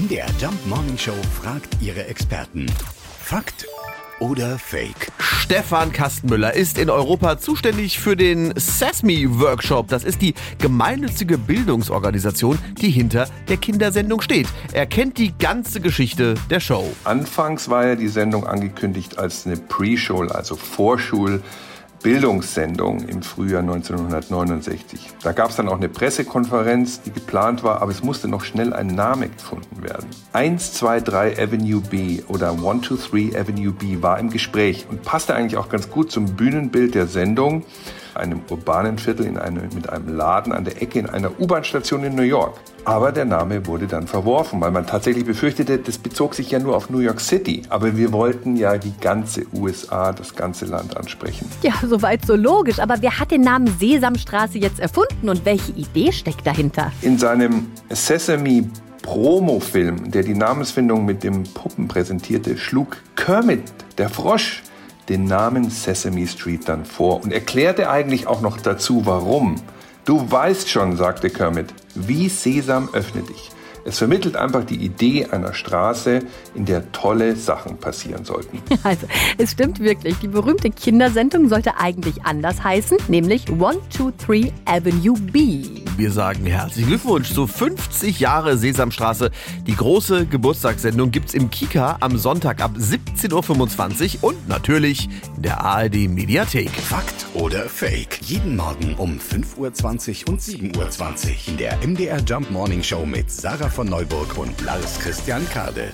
MDR Jump Morning Show fragt ihre Experten. Fakt oder Fake? Stefan Kastenmüller ist in Europa zuständig für den SESMI Workshop. Das ist die gemeinnützige Bildungsorganisation, die hinter der Kindersendung steht. Er kennt die ganze Geschichte der Show. Anfangs war ja die Sendung angekündigt als eine Pre-Show, also Vorschul. Bildungssendung im Frühjahr 1969. Da gab es dann auch eine Pressekonferenz, die geplant war, aber es musste noch schnell ein Name gefunden werden. 123 Avenue B oder 123 Avenue B war im Gespräch und passte eigentlich auch ganz gut zum Bühnenbild der Sendung einem urbanen Viertel in eine, mit einem Laden an der Ecke in einer U-Bahn-Station in New York. Aber der Name wurde dann verworfen, weil man tatsächlich befürchtete, das bezog sich ja nur auf New York City. Aber wir wollten ja die ganze USA, das ganze Land ansprechen. Ja, soweit so logisch. Aber wer hat den Namen Sesamstraße jetzt erfunden und welche Idee steckt dahinter? In seinem Sesame Promo-Film, der die Namensfindung mit dem Puppen präsentierte, schlug Kermit, der Frosch, den Namen Sesame Street dann vor und erklärte eigentlich auch noch dazu, warum. Du weißt schon, sagte Kermit, wie Sesam öffne dich. Es vermittelt einfach die Idee einer Straße, in der tolle Sachen passieren sollten. Also, es stimmt wirklich. Die berühmte Kindersendung sollte eigentlich anders heißen, nämlich 123 Avenue B. Wir sagen herzlichen Glückwunsch zu 50 Jahre Sesamstraße. Die große Geburtstagssendung gibt's im Kika am Sonntag ab 17.25 Uhr und natürlich in der ARD Mediathek. Fakt oder Fake? Jeden Morgen um 5.20 Uhr und 7.20 Uhr in der MDR Jump Morning Show mit Sarah von Neuburg und Lars Christian Kade.